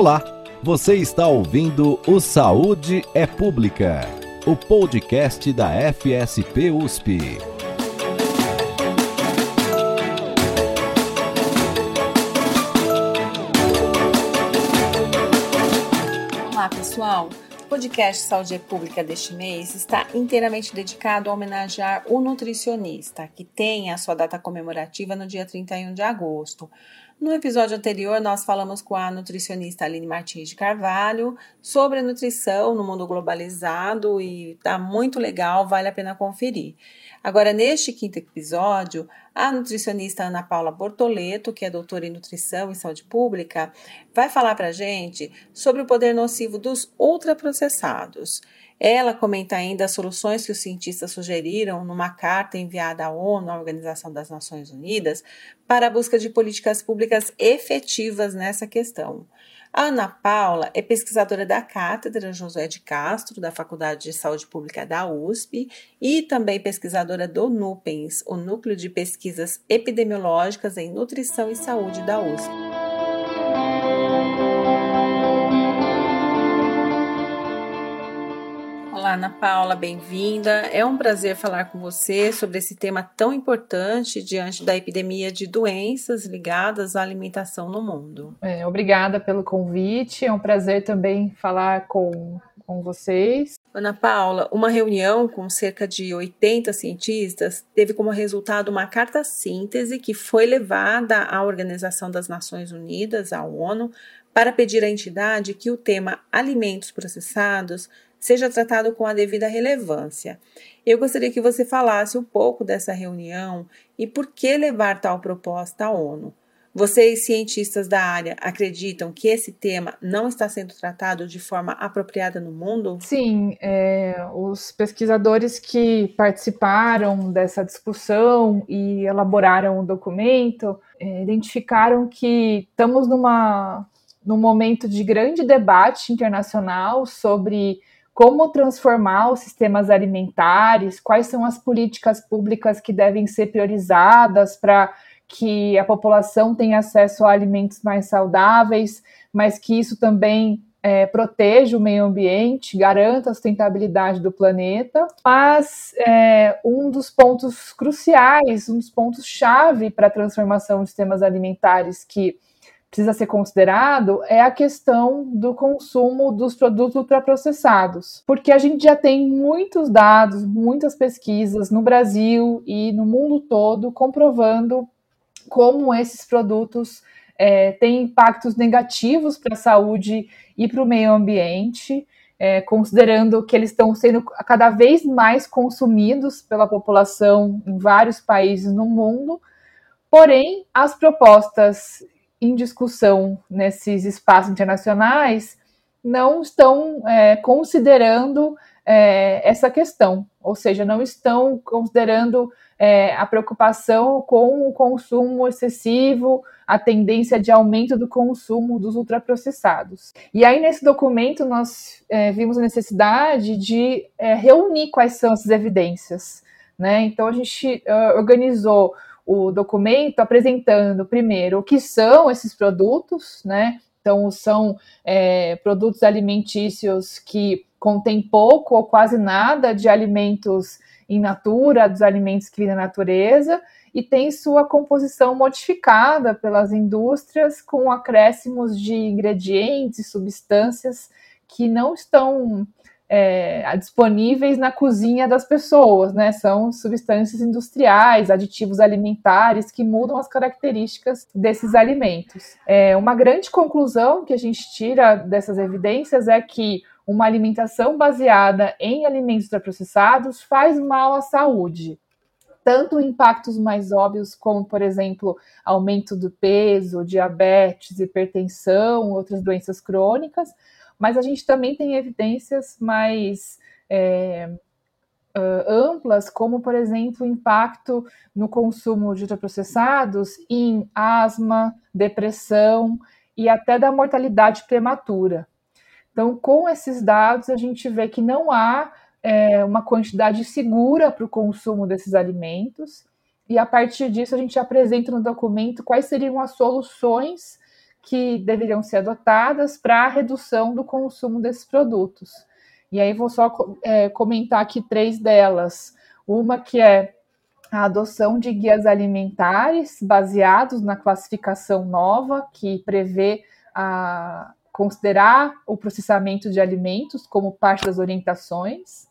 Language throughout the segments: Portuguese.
Olá, você está ouvindo o Saúde é Pública, o podcast da FSP USP. Olá, pessoal. O podcast Saúde é Pública deste mês está inteiramente dedicado a homenagear o nutricionista, que tem a sua data comemorativa no dia 31 de agosto. No episódio anterior, nós falamos com a nutricionista Aline Martins de Carvalho sobre nutrição no mundo globalizado e tá muito legal, vale a pena conferir. Agora, neste quinto episódio, a nutricionista Ana Paula Bortoleto, que é doutora em nutrição e saúde pública, vai falar para gente sobre o poder nocivo dos ultraprocessados. Ela comenta ainda as soluções que os cientistas sugeriram numa carta enviada à ONU, a Organização das Nações Unidas, para a busca de políticas públicas efetivas nessa questão. A Ana Paula é pesquisadora da Cátedra José de Castro, da Faculdade de Saúde Pública da USP, e também pesquisadora do NUPENS, o Núcleo de Pesquisas Epidemiológicas em Nutrição e Saúde da USP. Olá, Ana Paula, bem-vinda. É um prazer falar com você sobre esse tema tão importante diante da epidemia de doenças ligadas à alimentação no mundo. É, obrigada pelo convite. É um prazer também falar com, com vocês. Ana Paula, uma reunião com cerca de 80 cientistas teve como resultado uma carta síntese que foi levada à Organização das Nações Unidas, à ONU, para pedir à entidade que o tema alimentos processados seja tratado com a devida relevância. Eu gostaria que você falasse um pouco dessa reunião e por que levar tal proposta à ONU. Vocês, cientistas da área, acreditam que esse tema não está sendo tratado de forma apropriada no mundo? Sim, é, os pesquisadores que participaram dessa discussão e elaboraram o um documento é, identificaram que estamos numa, num momento de grande debate internacional sobre como transformar os sistemas alimentares, quais são as políticas públicas que devem ser priorizadas para que a população tenha acesso a alimentos mais saudáveis, mas que isso também é, proteja o meio ambiente, garanta a sustentabilidade do planeta. Mas é, um dos pontos cruciais, um dos pontos chave para a transformação de sistemas alimentares que precisa ser considerado é a questão do consumo dos produtos ultraprocessados, porque a gente já tem muitos dados, muitas pesquisas no Brasil e no mundo todo comprovando como esses produtos é, têm impactos negativos para a saúde e para o meio ambiente. É, considerando que eles estão sendo cada vez mais consumidos pela população em vários países no mundo, porém, as propostas em discussão nesses espaços internacionais não estão é, considerando é, essa questão, ou seja, não estão considerando é, a preocupação com o consumo excessivo, a tendência de aumento do consumo dos ultraprocessados. E aí, nesse documento, nós é, vimos a necessidade de é, reunir quais são essas evidências. Né? Então, a gente uh, organizou o documento apresentando primeiro o que são esses produtos, né? Então, são é, produtos alimentícios que contêm pouco ou quase nada de alimentos in natura, dos alimentos que vêm da natureza, e tem sua composição modificada pelas indústrias com acréscimos de ingredientes e substâncias que não estão é, disponíveis na cozinha das pessoas, né? São substâncias industriais, aditivos alimentares que mudam as características desses alimentos. É, uma grande conclusão que a gente tira dessas evidências é que uma alimentação baseada em alimentos ultraprocessados faz mal à saúde. Tanto impactos mais óbvios, como, por exemplo, aumento do peso, diabetes, hipertensão, outras doenças crônicas, mas a gente também tem evidências mais é, uh, amplas, como, por exemplo, o impacto no consumo de ultraprocessados em asma, depressão e até da mortalidade prematura. Então, com esses dados, a gente vê que não há é, uma quantidade segura para o consumo desses alimentos, e a partir disso, a gente apresenta no documento quais seriam as soluções que deveriam ser adotadas para a redução do consumo desses produtos. E aí vou só é, comentar aqui três delas. Uma que é a adoção de guias alimentares baseados na classificação nova, que prevê a, considerar o processamento de alimentos como parte das orientações.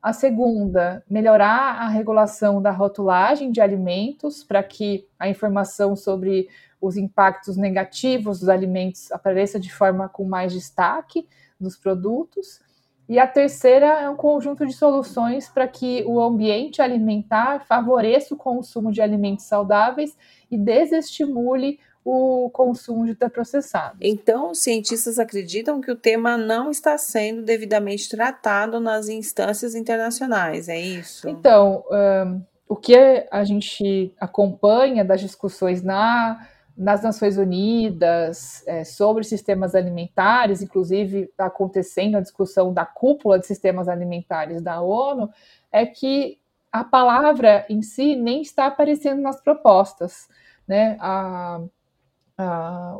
A segunda, melhorar a regulação da rotulagem de alimentos para que a informação sobre os impactos negativos dos alimentos apareça de forma com mais destaque nos produtos. E a terceira é um conjunto de soluções para que o ambiente alimentar favoreça o consumo de alimentos saudáveis e desestimule o consumo de ultraprocessados. Então, os cientistas acreditam que o tema não está sendo devidamente tratado nas instâncias internacionais, é isso? Então, um, o que a gente acompanha das discussões na nas Nações Unidas é, sobre sistemas alimentares, inclusive está acontecendo a discussão da cúpula de sistemas alimentares da ONU, é que a palavra em si nem está aparecendo nas propostas. Né? A,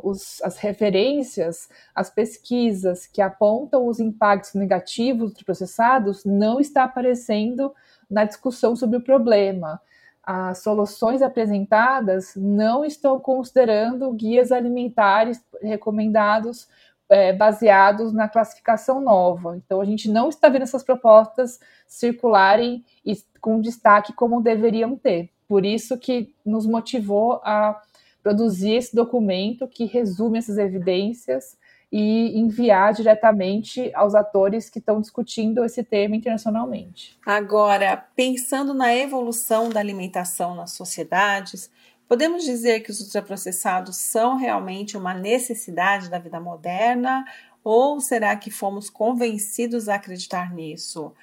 os, as referências, as pesquisas que apontam os impactos negativos dos processados não está aparecendo na discussão sobre o problema as soluções apresentadas não estão considerando guias alimentares recomendados é, baseados na classificação nova. Então, a gente não está vendo essas propostas circularem e, com destaque como deveriam ter. Por isso que nos motivou a produzir esse documento que resume essas evidências e enviar diretamente aos atores que estão discutindo esse tema internacionalmente. Agora, pensando na evolução da alimentação nas sociedades, podemos dizer que os ultraprocessados são realmente uma necessidade da vida moderna ou será que fomos convencidos a acreditar nisso?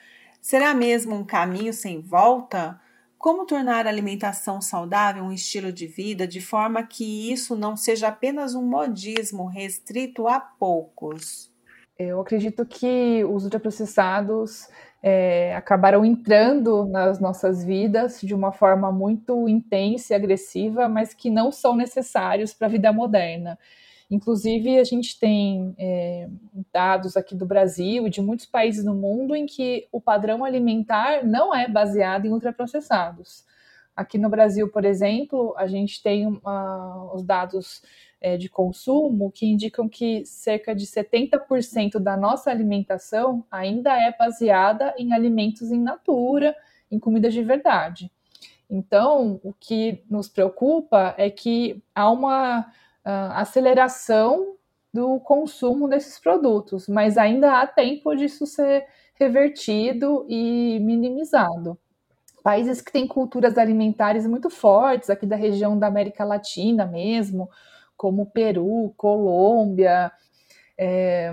Será mesmo um caminho sem volta? Como tornar a alimentação saudável um estilo de vida de forma que isso não seja apenas um modismo restrito a poucos? Eu acredito que os ultraprocessados é, acabaram entrando nas nossas vidas de uma forma muito intensa e agressiva, mas que não são necessários para a vida moderna. Inclusive, a gente tem é, dados aqui do Brasil e de muitos países no mundo em que o padrão alimentar não é baseado em ultraprocessados. Aqui no Brasil, por exemplo, a gente tem uh, os dados é, de consumo que indicam que cerca de 70% da nossa alimentação ainda é baseada em alimentos in natura, em comidas de verdade. Então, o que nos preocupa é que há uma uh, aceleração do consumo desses produtos, mas ainda há tempo disso ser revertido e minimizado. Países que têm culturas alimentares muito fortes, aqui da região da América Latina mesmo, como Peru, Colômbia é,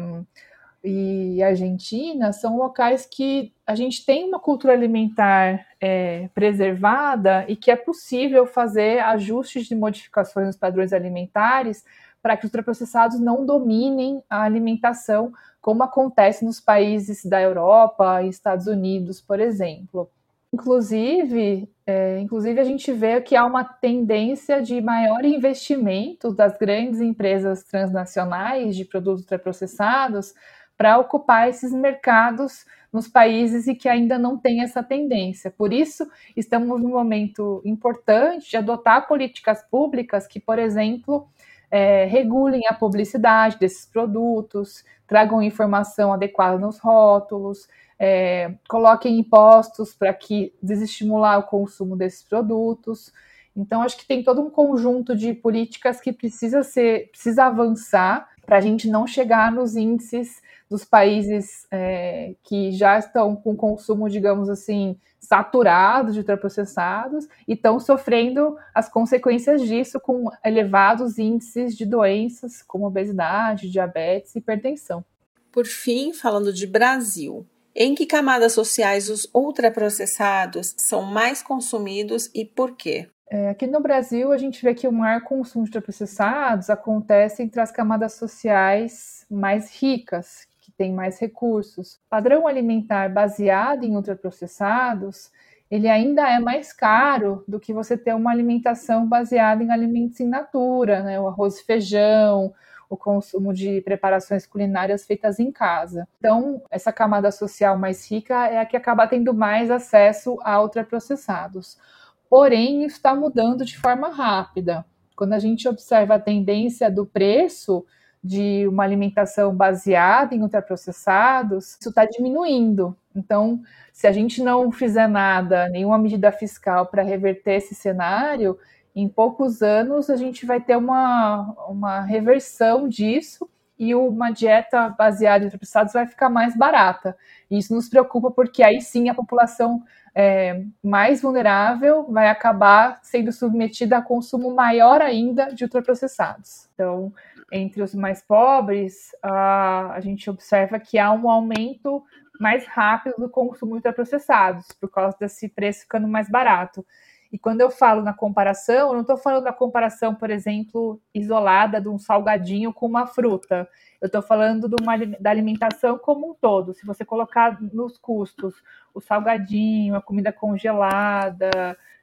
e Argentina, são locais que a gente tem uma cultura alimentar é, preservada e que é possível fazer ajustes de modificações nos padrões alimentares para que os ultraprocessados não dominem a alimentação, como acontece nos países da Europa e Estados Unidos, por exemplo. Inclusive, é, inclusive a gente vê que há uma tendência de maior investimento das grandes empresas transnacionais de produtos ultraprocessados para ocupar esses mercados nos países e que ainda não tem essa tendência. Por isso, estamos num momento importante de adotar políticas públicas que, por exemplo, é, regulem a publicidade desses produtos, tragam informação adequada nos rótulos, é, coloquem impostos para que desestimular o consumo desses produtos. Então, acho que tem todo um conjunto de políticas que precisa ser, precisa avançar para a gente não chegar nos índices dos países é, que já estão com consumo, digamos assim, saturado de ultraprocessados e estão sofrendo as consequências disso com elevados índices de doenças como obesidade, diabetes e hipertensão. Por fim, falando de Brasil, em que camadas sociais os ultraprocessados são mais consumidos e por quê? É, aqui no Brasil, a gente vê que o maior consumo de ultraprocessados acontece entre as camadas sociais mais ricas, têm mais recursos. Padrão alimentar baseado em ultraprocessados, ele ainda é mais caro do que você ter uma alimentação baseada em alimentos in natura, né? O arroz e feijão, o consumo de preparações culinárias feitas em casa. Então, essa camada social mais rica é a que acaba tendo mais acesso a ultraprocessados. Porém, isso está mudando de forma rápida. Quando a gente observa a tendência do preço de uma alimentação baseada em ultraprocessados, isso está diminuindo. Então, se a gente não fizer nada, nenhuma medida fiscal para reverter esse cenário, em poucos anos a gente vai ter uma, uma reversão disso e uma dieta baseada em ultrapassados vai ficar mais barata. E isso nos preocupa porque aí sim a população é, mais vulnerável vai acabar sendo submetida a consumo maior ainda de ultraprocessados. Então, entre os mais pobres, a, a gente observa que há um aumento mais rápido do consumo de ultraprocessados, por causa desse preço ficando mais barato. E quando eu falo na comparação, eu não estou falando da comparação, por exemplo, isolada de um salgadinho com uma fruta. Eu estou falando uma, da alimentação como um todo. Se você colocar nos custos o salgadinho, a comida congelada,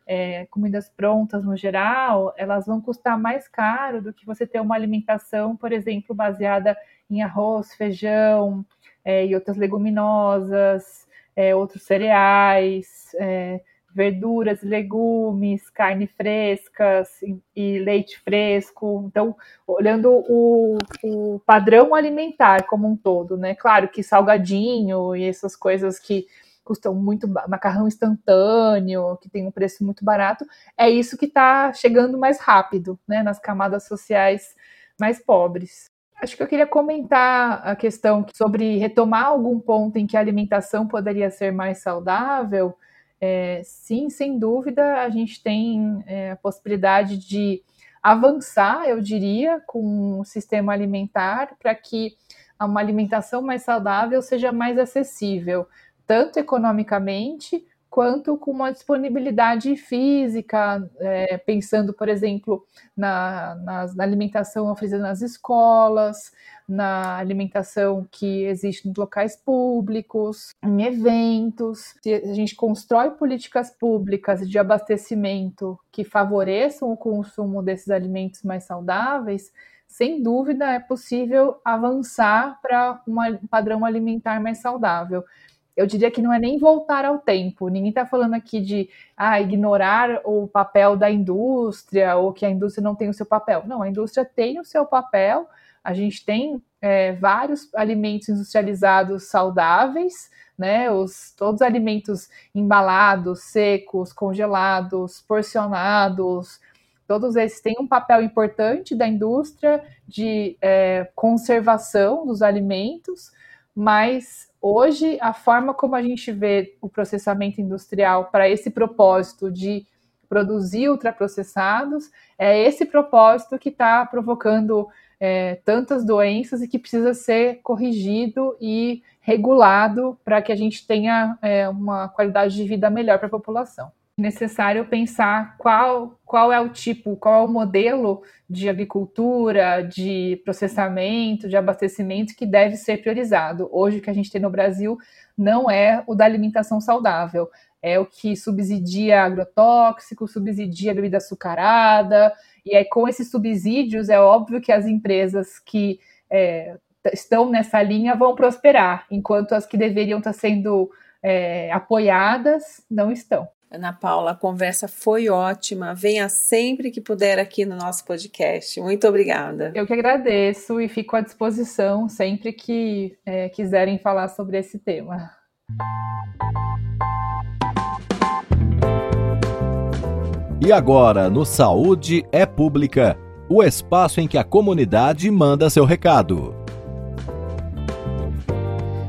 é, comidas prontas no geral, elas vão custar mais caro do que você ter uma alimentação, por exemplo, baseada em arroz, feijão é, e outras leguminosas, é, outros cereais. Verduras, legumes, carne frescas e, e leite fresco. Então, olhando o, o, padrão alimentar como um todo, né? Claro que salgadinho e essas coisas que custam muito, macarrão instantâneo, que tem um preço muito barato, é isso que está chegando mais rápido, né? Nas camadas sociais mais pobres. Acho que eu queria comentar a questão sobre retomar algum ponto em que a alimentação poderia ser mais saudável é, sim, sem dúvida, a gente tem é, a possibilidade de avançar, eu diria, com o sistema alimentar para que uma alimentação mais saudável seja mais acessível, tanto economicamente quanto com uma disponibilidade física, é, pensando, por exemplo, na, na, na, alimentação oferecida nas escolas, na alimentação que existe nos locais públicos, em eventos. Se a gente constrói políticas públicas de abastecimento que favoreçam o consumo desses alimentos mais saudáveis, sem dúvida é possível avançar para um padrão alimentar mais saudável eu diria que não é nem voltar ao tempo. Ninguém está falando aqui de ah, ignorar o papel da indústria ou que a indústria não tem o seu papel. Não, a indústria tem o seu papel. A gente tem é, vários alimentos industrializados saudáveis, né? Os, todos os alimentos embalados, secos, congelados, porcionados, todos esses têm um papel importante da indústria de é, conservação dos alimentos, mas Hoje, a forma como a gente vê o processamento industrial para esse propósito de produzir ultraprocessados, é esse propósito que está provocando é, tantas doenças e que precisa ser corrigido e regulado para que a gente tenha é, uma qualidade de vida melhor para a população necessário pensar qual, qual é o tipo, qual é o modelo de agricultura, de processamento, de abastecimento que deve ser priorizado. Hoje, o que a gente tem no Brasil não é o da alimentação saudável, é o que subsidia agrotóxico, subsidia bebida açucarada, e aí com esses subsídios é óbvio que as empresas que é, estão nessa linha vão prosperar, enquanto as que deveriam estar sendo é, apoiadas não estão. Ana Paula, a conversa foi ótima. Venha sempre que puder aqui no nosso podcast. Muito obrigada. Eu que agradeço e fico à disposição sempre que é, quiserem falar sobre esse tema. E agora, no Saúde é Pública, o espaço em que a comunidade manda seu recado.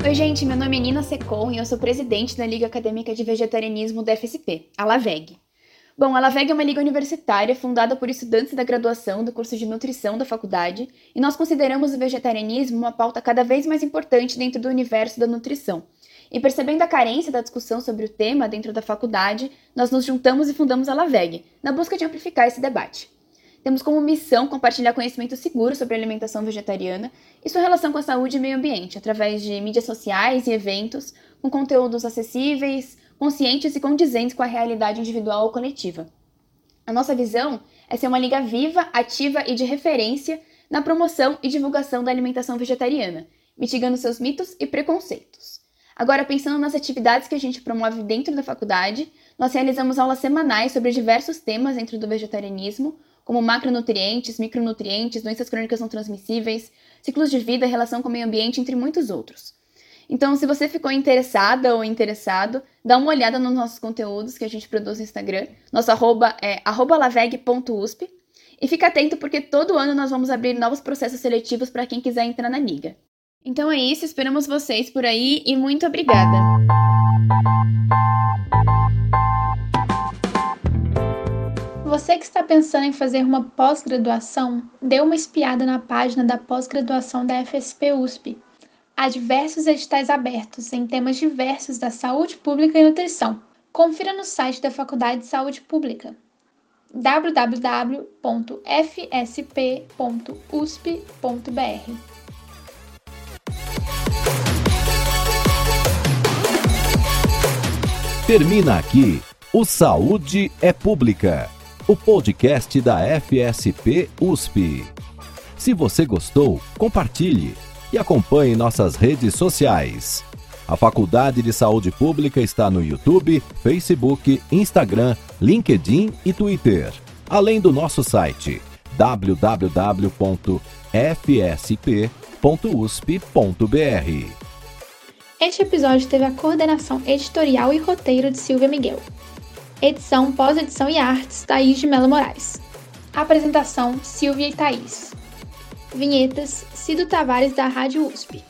Oi, gente, meu nome é Nina Secon e eu sou presidente da Liga Acadêmica de Vegetarianismo da FSP, a LAVEG. Bom, a LAVEG é uma liga universitária fundada por estudantes da graduação do curso de nutrição da faculdade e nós consideramos o vegetarianismo uma pauta cada vez mais importante dentro do universo da nutrição. E percebendo a carência da discussão sobre o tema dentro da faculdade, nós nos juntamos e fundamos a LAVEG, na busca de amplificar esse debate. Temos como missão compartilhar conhecimento seguro sobre alimentação vegetariana e sua relação com a saúde e meio ambiente, através de mídias sociais e eventos, com conteúdos acessíveis, conscientes e condizentes com a realidade individual ou coletiva. A nossa visão é ser uma liga viva, ativa e de referência na promoção e divulgação da alimentação vegetariana, mitigando seus mitos e preconceitos. Agora, pensando nas atividades que a gente promove dentro da faculdade, nós realizamos aulas semanais sobre diversos temas dentro do vegetarianismo, como macronutrientes, micronutrientes, doenças crônicas não transmissíveis, ciclos de vida, relação com o meio ambiente, entre muitos outros. Então, se você ficou interessada ou interessado, dá uma olhada nos nossos conteúdos que a gente produz no Instagram. Nosso arroba é laveg.usp. E fica atento porque todo ano nós vamos abrir novos processos seletivos para quem quiser entrar na liga. Então é isso, esperamos vocês por aí e muito obrigada! Você que está pensando em fazer uma pós-graduação, dê uma espiada na página da pós-graduação da FSP USP. Há diversos editais abertos em temas diversos da saúde pública e nutrição. Confira no site da Faculdade de Saúde Pública www.fsp.usp.br. Termina aqui o Saúde é Pública o podcast da FSP USP. Se você gostou, compartilhe e acompanhe nossas redes sociais. A Faculdade de Saúde Pública está no YouTube, Facebook, Instagram, LinkedIn e Twitter, além do nosso site www.fsp.usp.br. Este episódio teve a coordenação editorial e roteiro de Silvia Miguel. Edição, pós-edição e artes, Thaís de Mello Moraes. Apresentação, Silvia e Thaís. Vinhetas, Cido Tavares, da Rádio USP.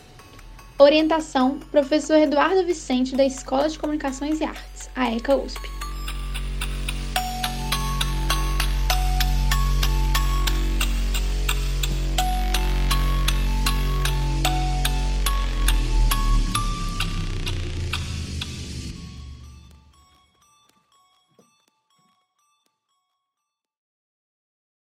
Orientação, professor Eduardo Vicente, da Escola de Comunicações e Artes, a ECA USP.